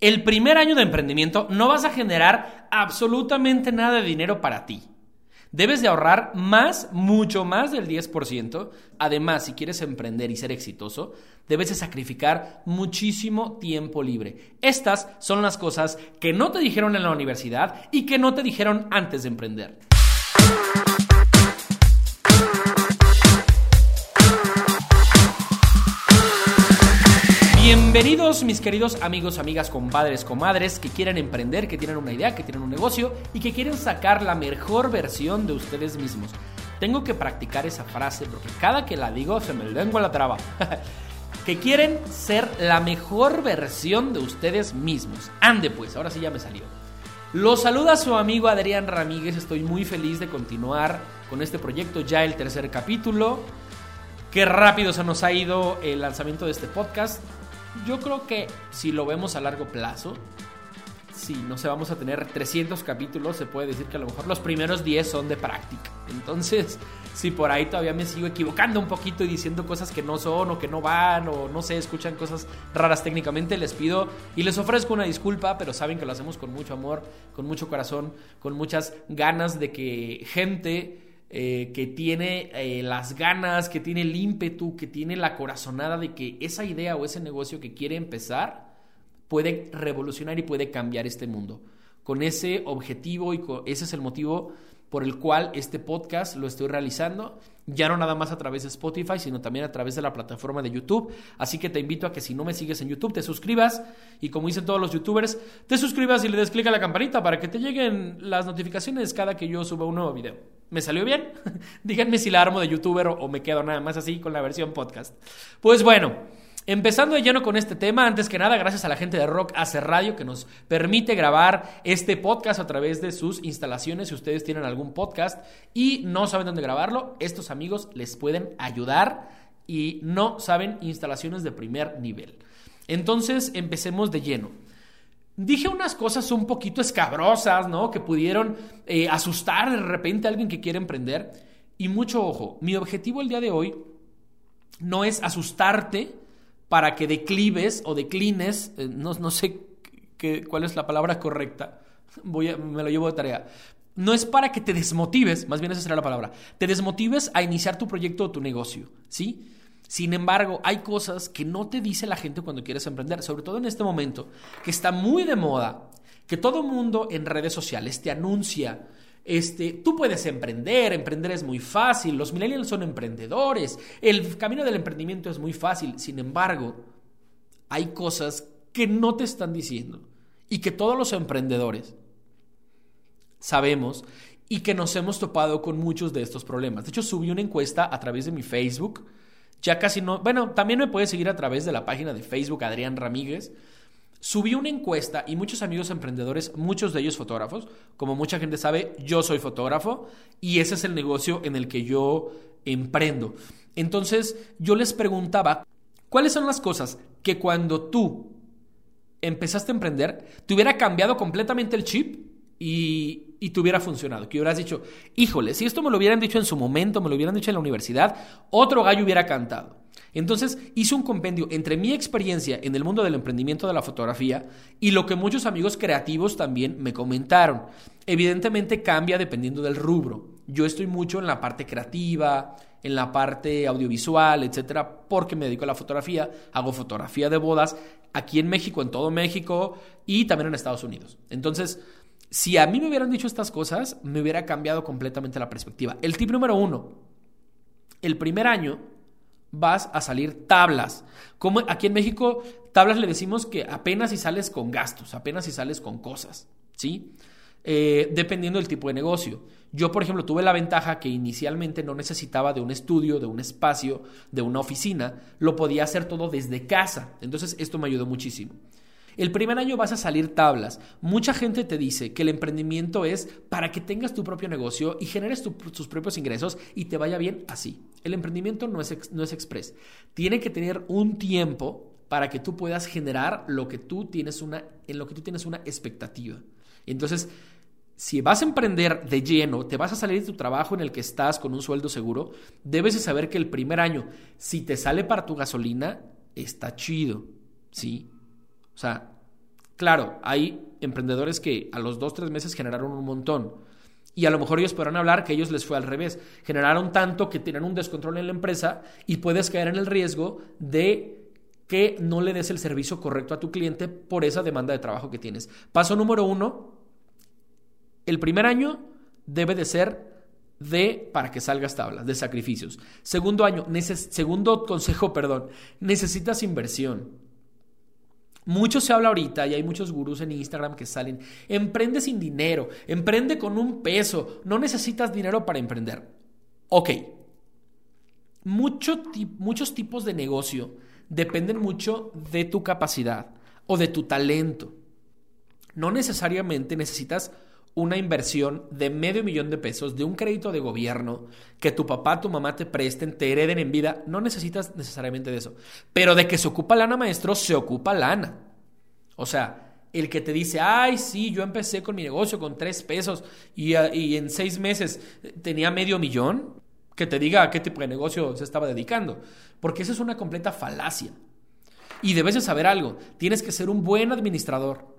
El primer año de emprendimiento no vas a generar absolutamente nada de dinero para ti. Debes de ahorrar más, mucho más del 10%. Además, si quieres emprender y ser exitoso, debes de sacrificar muchísimo tiempo libre. Estas son las cosas que no te dijeron en la universidad y que no te dijeron antes de emprender. Bienvenidos mis queridos amigos, amigas, compadres, comadres que quieren emprender, que tienen una idea, que tienen un negocio y que quieren sacar la mejor versión de ustedes mismos. Tengo que practicar esa frase porque cada que la digo se me lengua la traba. que quieren ser la mejor versión de ustedes mismos. Ande pues, ahora sí ya me salió. Los saluda su amigo Adrián Ramírez, estoy muy feliz de continuar con este proyecto, ya el tercer capítulo. Qué rápido se nos ha ido el lanzamiento de este podcast. Yo creo que si lo vemos a largo plazo, si no sé, vamos a tener 300 capítulos, se puede decir que a lo mejor los primeros 10 son de práctica. Entonces, si por ahí todavía me sigo equivocando un poquito y diciendo cosas que no son o que no van o no sé, escuchan cosas raras técnicamente, les pido y les ofrezco una disculpa, pero saben que lo hacemos con mucho amor, con mucho corazón, con muchas ganas de que gente eh, que tiene eh, las ganas, que tiene el ímpetu, que tiene la corazonada de que esa idea o ese negocio que quiere empezar puede revolucionar y puede cambiar este mundo. Con ese objetivo y ese es el motivo por el cual este podcast lo estoy realizando, ya no nada más a través de Spotify, sino también a través de la plataforma de YouTube. Así que te invito a que si no me sigues en YouTube, te suscribas y como dicen todos los youtubers, te suscribas y le des clic a la campanita para que te lleguen las notificaciones cada que yo suba un nuevo video. ¿Me salió bien? Díganme si la armo de youtuber o, me quedo nada más así con la versión podcast. Pues bueno, empezando de lleno con este tema, antes que nada, gracias a la gente de Rock Hace Radio que nos permite grabar este podcast a través de sus instalaciones. Si ustedes tienen algún podcast y no saben dónde grabarlo, estos amigos les pueden ayudar y no saben instalaciones de primer nivel. Entonces, empecemos de lleno. Dije unas cosas un poquito escabrosas, ¿no? Que pudieron eh, asustar de repente a alguien que quiere emprender. Y mucho ojo, mi objetivo el día de hoy no es asustarte para que declives o declines, eh, no, sé qué, cuál es la palabra correcta, Voy a, me lo llevo de tarea. No es para que te desmotives, más bien esa será la palabra, te desmotives a iniciar tu proyecto o tu negocio, ¿sí? Sin embargo, hay cosas que no te dice la gente cuando quieres emprender, sobre todo en este momento, que está muy de moda, que todo mundo en redes sociales te anuncia, este, tú puedes emprender, emprender es muy fácil, los millennials son emprendedores, el camino del emprendimiento es muy fácil, sin embargo, hay cosas que no te están diciendo y que todos los emprendedores sabemos y que nos hemos topado con muchos de estos problemas. De hecho, subí una encuesta a través de mi Facebook, ya casi no. Bueno, también me puedes seguir a través de la página de Facebook Adrián Ramírez. Subí una encuesta y muchos amigos emprendedores, muchos de ellos fotógrafos, como mucha gente sabe, yo soy fotógrafo y ese es el negocio en el que yo emprendo. Entonces yo les preguntaba, ¿cuáles son las cosas que cuando tú empezaste a emprender, te hubiera cambiado completamente el chip y, y te hubiera funcionado. Que hubieras dicho, híjole, si esto me lo hubieran dicho en su momento, me lo hubieran dicho en la universidad, otro gallo hubiera cantado. Entonces hice un compendio entre mi experiencia en el mundo del emprendimiento de la fotografía y lo que muchos amigos creativos también me comentaron. Evidentemente cambia dependiendo del rubro. Yo estoy mucho en la parte creativa, en la parte audiovisual, etcétera, porque me dedico a la fotografía, hago fotografía de bodas aquí en México, en todo México y también en Estados Unidos. Entonces, si a mí me hubieran dicho estas cosas, me hubiera cambiado completamente la perspectiva. El tip número uno, el primer año vas a salir tablas. Como aquí en México, tablas le decimos que apenas si sales con gastos, apenas si sales con cosas, ¿sí? Eh, dependiendo del tipo de negocio. Yo, por ejemplo, tuve la ventaja que inicialmente no necesitaba de un estudio, de un espacio, de una oficina, lo podía hacer todo desde casa. Entonces, esto me ayudó muchísimo. El primer año vas a salir tablas. Mucha gente te dice que el emprendimiento es para que tengas tu propio negocio y generes tus propios ingresos y te vaya bien así. El emprendimiento no es, no es express. Tiene que tener un tiempo para que tú puedas generar lo que tú tienes una, en lo que tú tienes una expectativa. Entonces, si vas a emprender de lleno, te vas a salir de tu trabajo en el que estás con un sueldo seguro, debes de saber que el primer año, si te sale para tu gasolina, está chido, ¿sí? O sea, Claro, hay emprendedores que a los dos, tres meses generaron un montón. Y a lo mejor ellos podrán hablar que ellos les fue al revés. Generaron tanto que tienen un descontrol en la empresa y puedes caer en el riesgo de que no le des el servicio correcto a tu cliente por esa demanda de trabajo que tienes. Paso número uno, el primer año debe de ser de para que salgas tablas, de sacrificios. Segundo año, segundo consejo, perdón, necesitas inversión. Mucho se habla ahorita y hay muchos gurús en Instagram que salen, emprende sin dinero, emprende con un peso, no necesitas dinero para emprender. Ok, muchos tipos de negocio dependen mucho de tu capacidad o de tu talento. No necesariamente necesitas una inversión de medio millón de pesos, de un crédito de gobierno, que tu papá, tu mamá te presten, te hereden en vida, no necesitas necesariamente de eso. Pero de que se ocupa lana, maestro, se ocupa lana. O sea, el que te dice, ay, sí, yo empecé con mi negocio con tres pesos y, y en seis meses tenía medio millón, que te diga a qué tipo de negocio se estaba dedicando. Porque eso es una completa falacia. Y debes de saber algo, tienes que ser un buen administrador.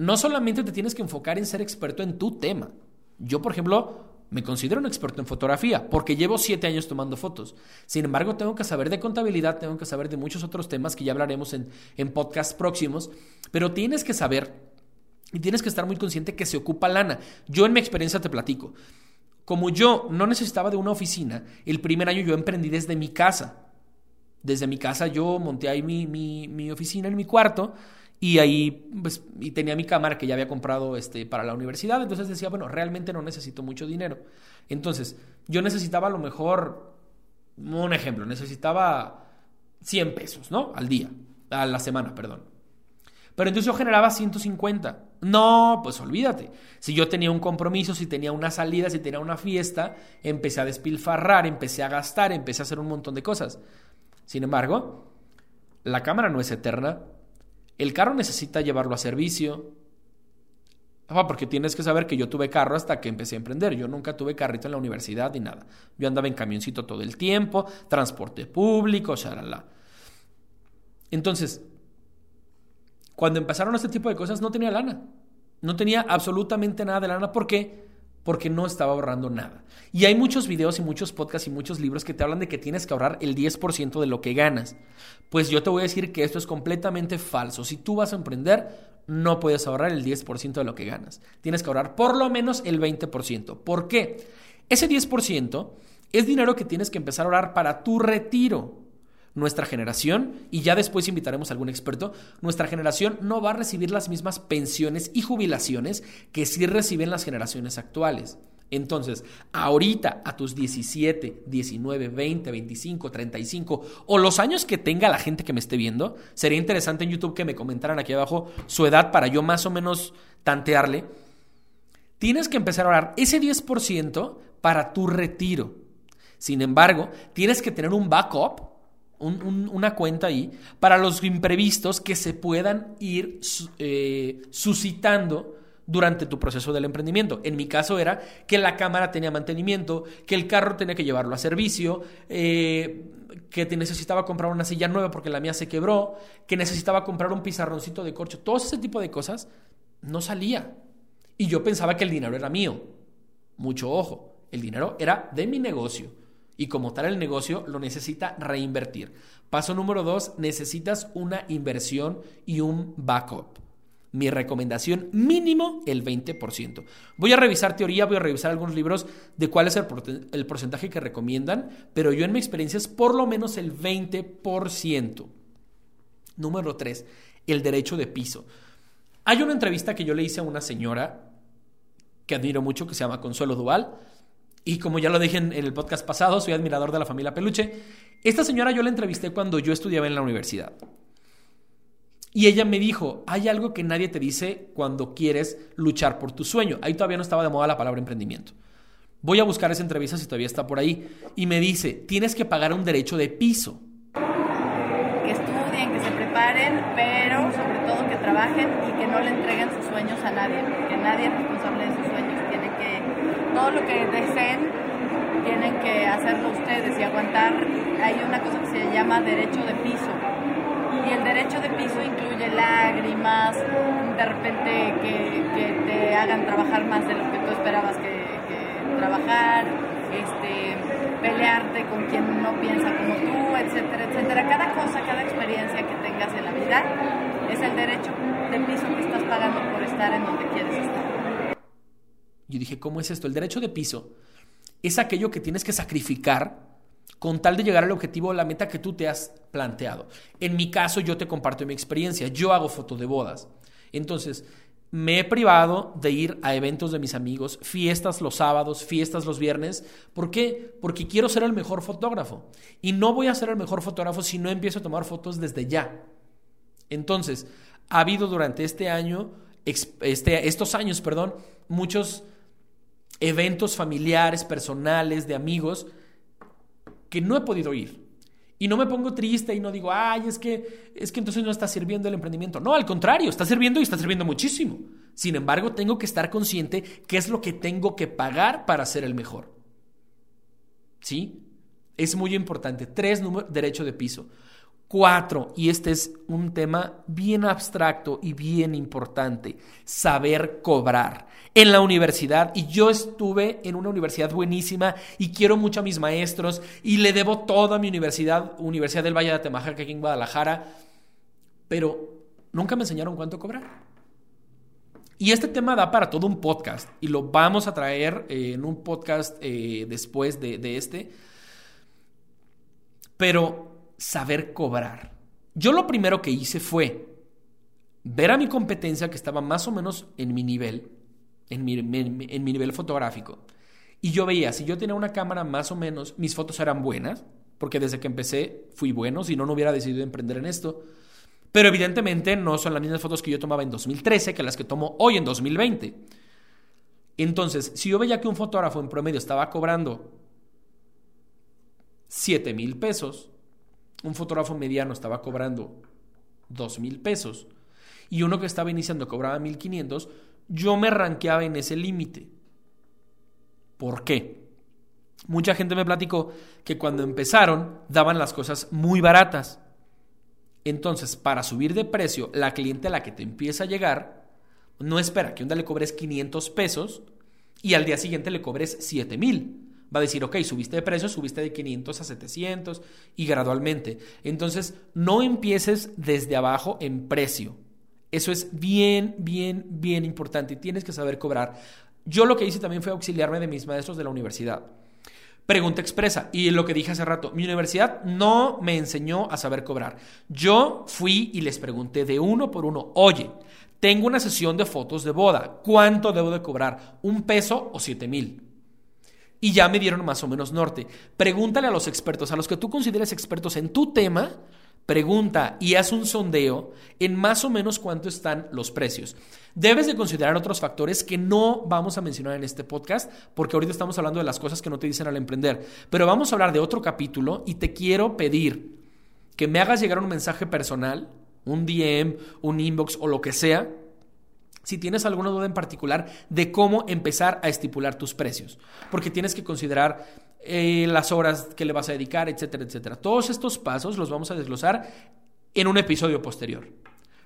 No solamente te tienes que enfocar en ser experto en tu tema. Yo, por ejemplo, me considero un experto en fotografía porque llevo siete años tomando fotos. Sin embargo, tengo que saber de contabilidad, tengo que saber de muchos otros temas que ya hablaremos en, en podcasts próximos, pero tienes que saber y tienes que estar muy consciente que se ocupa lana. Yo en mi experiencia te platico. Como yo no necesitaba de una oficina, el primer año yo emprendí desde mi casa. Desde mi casa yo monté ahí mi, mi, mi oficina en mi cuarto y ahí pues, y tenía mi cámara que ya había comprado este, para la universidad, entonces decía, bueno, realmente no necesito mucho dinero. Entonces, yo necesitaba a lo mejor, un ejemplo, necesitaba 100 pesos, ¿no? Al día, a la semana, perdón. Pero entonces yo generaba 150. No, pues olvídate. Si yo tenía un compromiso, si tenía una salida, si tenía una fiesta, empecé a despilfarrar, empecé a gastar, empecé a hacer un montón de cosas. Sin embargo, la cámara no es eterna, el carro necesita llevarlo a servicio. Ah, porque tienes que saber que yo tuve carro hasta que empecé a emprender. Yo nunca tuve carrito en la universidad ni nada. Yo andaba en camioncito todo el tiempo, transporte público, shalala. Entonces, cuando empezaron este tipo de cosas no tenía lana. No tenía absolutamente nada de lana. ¿Por qué? Porque no estaba ahorrando nada. Y hay muchos videos y muchos podcasts y muchos libros que te hablan de que tienes que ahorrar el 10% de lo que ganas. Pues yo te voy a decir que esto es completamente falso. Si tú vas a emprender, no puedes ahorrar el 10% de lo que ganas. Tienes que ahorrar por lo menos el 20%. ¿Por qué? Ese 10% es dinero que tienes que empezar a ahorrar para tu retiro nuestra generación, y ya después invitaremos a algún experto, nuestra generación no va a recibir las mismas pensiones y jubilaciones que sí reciben las generaciones actuales. Entonces, ahorita a tus 17, 19, 20, 25, 35 o los años que tenga la gente que me esté viendo, sería interesante en YouTube que me comentaran aquí abajo su edad para yo más o menos tantearle. Tienes que empezar a ahorrar ese 10% para tu retiro. Sin embargo, tienes que tener un backup una cuenta ahí para los imprevistos que se puedan ir eh, suscitando durante tu proceso del emprendimiento. En mi caso era que la cámara tenía mantenimiento, que el carro tenía que llevarlo a servicio, eh, que te necesitaba comprar una silla nueva porque la mía se quebró, que necesitaba comprar un pizarroncito de corcho, todo ese tipo de cosas no salía. Y yo pensaba que el dinero era mío. Mucho ojo, el dinero era de mi negocio y como tal el negocio lo necesita reinvertir. Paso número dos, necesitas una inversión y un backup. Mi recomendación mínimo el 20%. Voy a revisar teoría, voy a revisar algunos libros de cuál es el, porcentaje que recomiendan, pero yo en mi experiencia es por lo menos el 20%. Número tres, el derecho de piso. Hay una entrevista que yo le hice a una señora que admiro mucho, que se llama Consuelo Duval y como ya lo dije en, el podcast pasado, soy admirador de la familia Peluche. Esta señora yo la entrevisté cuando yo estudiaba en la universidad. Y ella me dijo, hay algo que nadie te dice cuando quieres luchar por tu sueño. Ahí todavía no estaba de moda la palabra emprendimiento. Voy a buscar esa entrevista si todavía está por ahí. Y me dice, tienes que pagar un derecho de piso. Que estudien, que se preparen, pero sobre todo que trabajen y que no le entreguen sus sueños a nadie. Que nadie es responsable todo lo que deseen tienen que hacerlo ustedes y aguantar. Hay una cosa que se llama derecho de piso. Y el derecho de piso incluye lágrimas, de repente que, te hagan trabajar más de lo que tú esperabas que, trabajar, este, pelearte con quien no piensa como tú, etcétera, etcétera. Cada cosa, cada experiencia que tengas en la vida es el derecho de piso que estás pagando por estar en donde quieres estar. Yo dije, ¿cómo es esto? El derecho de piso es aquello que tienes que sacrificar con tal de llegar al objetivo o la meta que tú te has planteado. En mi caso, yo te comparto mi experiencia. Yo hago fotos de bodas. Entonces, me he privado de ir a eventos de mis amigos, fiestas los sábados, fiestas los viernes. ¿Por qué? Porque quiero ser el mejor fotógrafo. Y no voy a ser el mejor fotógrafo si no empiezo a tomar fotos desde ya. Entonces, ha habido durante este año, este, estos años, perdón, muchos eventos familiares, personales, de amigos, que no he podido ir. Y no me pongo triste y no digo, ay, es que, es que entonces no está sirviendo el emprendimiento. No, al contrario, está sirviendo y está sirviendo muchísimo. Sin embargo, tengo que estar consciente qué es lo que tengo que pagar para ser el mejor. ¿Sí? Es muy importante. Tres, derecho de piso. Cuatro, y este es un tema bien abstracto y bien importante, saber cobrar. En la universidad, y yo estuve en una universidad buenísima y quiero mucho a mis maestros y le debo toda mi universidad, Universidad del Valle de Atemajaca aquí en Guadalajara, pero nunca me enseñaron cuánto cobrar. Y este tema da para todo un podcast y lo vamos a traer eh, en un podcast eh, después de, de este. Pero saber cobrar. Yo lo primero que hice fue ver a mi competencia que estaba más o menos en mi nivel, en mi, nivel fotográfico. Y yo veía, si yo tenía una cámara más o menos, mis fotos eran buenas, porque desde que empecé fui bueno, si no, no hubiera decidido emprender en esto. Pero evidentemente no son las mismas fotos que yo tomaba en 2013 que las que tomo hoy en 2020. Entonces, si yo veía que un fotógrafo en promedio estaba cobrando 7 mil pesos, un fotógrafo mediano estaba cobrando dos mil pesos y uno que estaba iniciando cobraba 1500, yo me ranqueaba en ese límite. ¿Por qué? Mucha gente me platicó que cuando empezaron daban las cosas muy baratas. Entonces, para subir de precio, la cliente a la que te empieza a llegar no espera que un día le cobres 500 pesos y al día siguiente le cobres 7000 va a decir, ok, subiste de precio, subiste de 500 a 700 y gradualmente. Entonces, no empieces desde abajo en precio. Eso es bien, bien, bien importante y tienes que saber cobrar. Yo lo que hice también fue auxiliarme de mis maestros de la universidad. Pregunta expresa. Y lo que dije hace rato, mi universidad no me enseñó a saber cobrar. Yo fui y les pregunté de uno por uno, oye, tengo una sesión de fotos de boda, ¿cuánto debo de cobrar? ¿Un peso o siete mil? Y ya me dieron más o menos norte. Pregúntale a los expertos, a los que tú consideres expertos en tu tema, pregunta y haz un sondeo en más o menos cuánto están los precios. Debes de considerar otros factores que no vamos a mencionar en este podcast, porque ahorita estamos hablando de las cosas que no te dicen al emprender, pero vamos a hablar de otro capítulo y te quiero pedir que me hagas llegar un mensaje personal, un DM, un inbox o lo que sea, si tienes alguna duda en particular de cómo empezar a estipular tus precios, porque tienes que considerar eh, las horas que le vas a dedicar, etcétera, etcétera. Todos estos pasos los vamos a desglosar en un episodio posterior.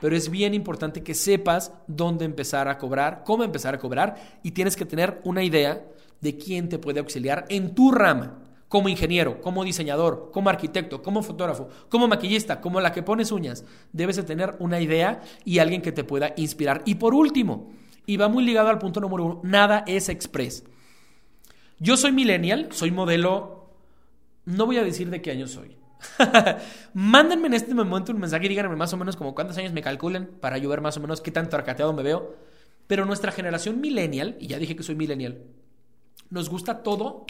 Pero es bien importante que sepas dónde empezar a cobrar, cómo empezar a cobrar y tienes que tener una idea de quién te puede auxiliar en tu rama como ingeniero, como diseñador, como arquitecto, como fotógrafo, como maquillista, como la que pones uñas, debes de tener una idea y alguien que te pueda inspirar. Y por último, y va muy ligado al punto número uno, nada es express. Yo soy millennial, soy modelo, no voy a decir de qué año soy. Mándenme en este momento un mensaje y díganme más o menos como cuántos años me calculen para yo ver más o menos qué tanto arcateado me veo. Pero nuestra generación millennial, y ya dije que soy millennial, nos gusta todo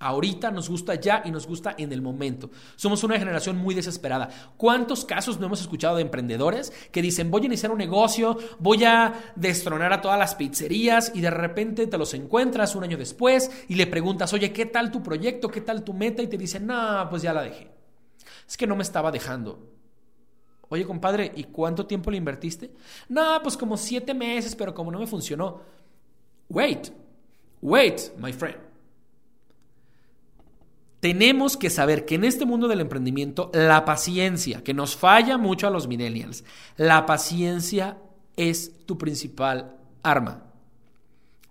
Ahorita nos gusta ya y nos gusta en el momento. Somos una generación muy desesperada. ¿Cuántos casos no hemos escuchado de emprendedores que dicen voy a iniciar un negocio, voy a destronar a todas las pizzerías y de repente te los encuentras un año después y le preguntas, oye, ¿qué tal tu proyecto? ¿Qué tal tu meta? Y te dicen, no, pues ya la dejé. Es que no me estaba dejando. Oye, compadre, ¿y cuánto tiempo le invertiste? No, pues como siete meses, pero como no me funcionó. Wait, wait, my friend. Tenemos que saber que en este mundo del emprendimiento la paciencia, que nos falla mucho a los millennials, la paciencia es tu principal arma.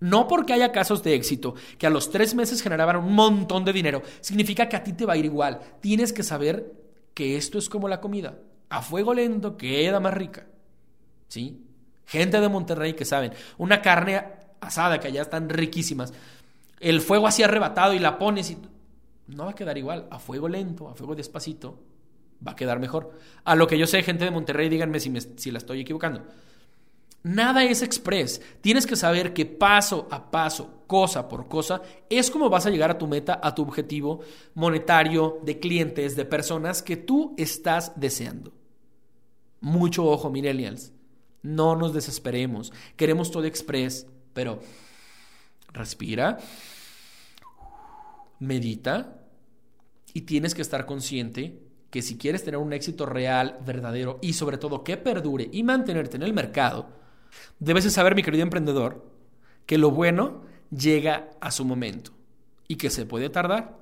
No porque haya casos de éxito que a los tres meses generaban un montón de dinero, significa que a ti te va a ir igual. Tienes que saber que esto es como la comida. A fuego lento queda más rica. ¿Sí? Gente de Monterrey que saben, una carne asada que allá están riquísimas, el fuego así arrebatado y la pones y no va a quedar igual. A fuego lento, a fuego despacito, va a quedar mejor. A lo que yo sé, gente de Monterrey, díganme si, si la estoy equivocando. Nada es express. Tienes que saber que paso a paso, cosa por cosa, es como vas a llegar a tu meta, a tu objetivo monetario de clientes, de personas que tú estás deseando. Mucho ojo, millennials. No nos desesperemos. Queremos todo express, pero respira, medita y tienes que estar consciente que si quieres tener un éxito real, verdadero y sobre todo que perdure y mantenerte en el mercado, Debes de saber, mi querido emprendedor, que lo bueno llega a su momento y que se puede tardar,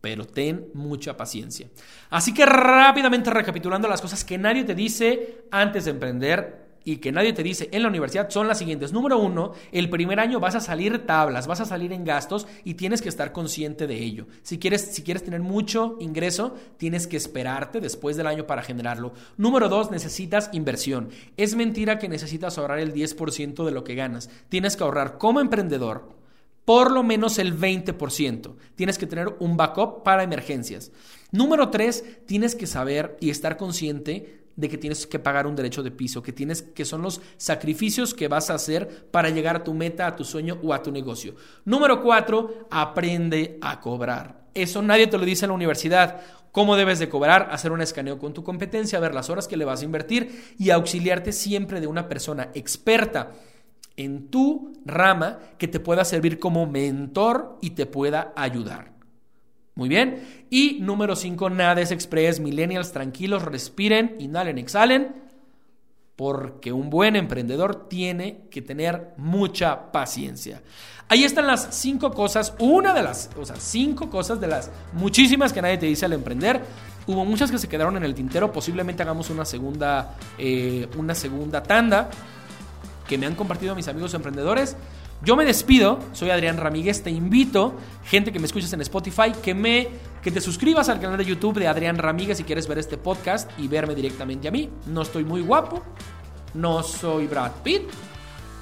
pero ten mucha paciencia. Así que rápidamente recapitulando las cosas que nadie te dice antes de emprender, y que nadie te dice en la universidad son las siguientes. Número uno, el primer año vas a salir tablas, vas a salir en gastos y tienes que estar consciente de ello. Si quieres, si quieres tener mucho ingreso, tienes que esperarte después del año para generarlo. Número dos, necesitas inversión. Es mentira que necesitas ahorrar el 10% de lo que ganas. Tienes que ahorrar como emprendedor por lo menos el 20%. Tienes que tener un backup para emergencias. Número tres, tienes que saber y estar consciente de que tienes que pagar un derecho de piso, que tienes que son los sacrificios que vas a hacer para llegar a tu meta, a tu sueño o a tu negocio. Número cuatro, aprende a cobrar. Eso nadie te lo dice en la universidad. ¿Cómo debes de cobrar? Hacer un escaneo con tu competencia, ver las horas que le vas a invertir y auxiliarte siempre de una persona experta en tu rama que te pueda servir como mentor y te pueda ayudar. Muy bien. Y número 5, nada es express. Millennials, tranquilos, respiren, inhalen, exhalen. Porque un buen emprendedor tiene que tener mucha paciencia. Ahí están las cinco cosas, una de las, o sea, cinco cosas de las muchísimas que nadie te dice al emprender. Hubo muchas que se quedaron en el tintero. Posiblemente hagamos una segunda, eh, una segunda tanda que me han compartido mis amigos emprendedores. Yo me despido, soy Adrián Ramírez, te invito, gente que me escuches en Spotify, que me que te suscribas al canal de YouTube de Adrián Ramírez si quieres ver este podcast y verme directamente a mí. No estoy muy guapo, no soy Brad Pitt,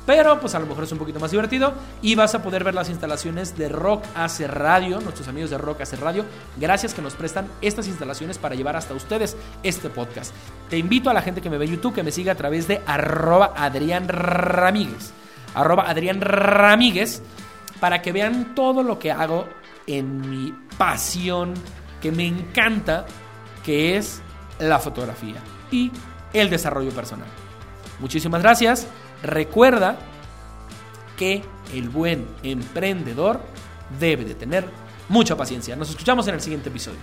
pero pues a lo mejor es un poquito más divertido y vas a poder ver las instalaciones de Rock Hace Radio, nuestros amigos de Rock Hace Radio. Gracias que nos prestan estas instalaciones para llevar hasta ustedes este podcast. Te invito a la gente que me ve en YouTube que me siga a través de arroba Adrián Ramírez arroba Adrián Ramírez, para que vean todo lo que hago en mi pasión, que me encanta, que es la fotografía y el desarrollo personal. Muchísimas gracias. Recuerda que el buen emprendedor debe de tener mucha paciencia. Nos escuchamos en el siguiente episodio.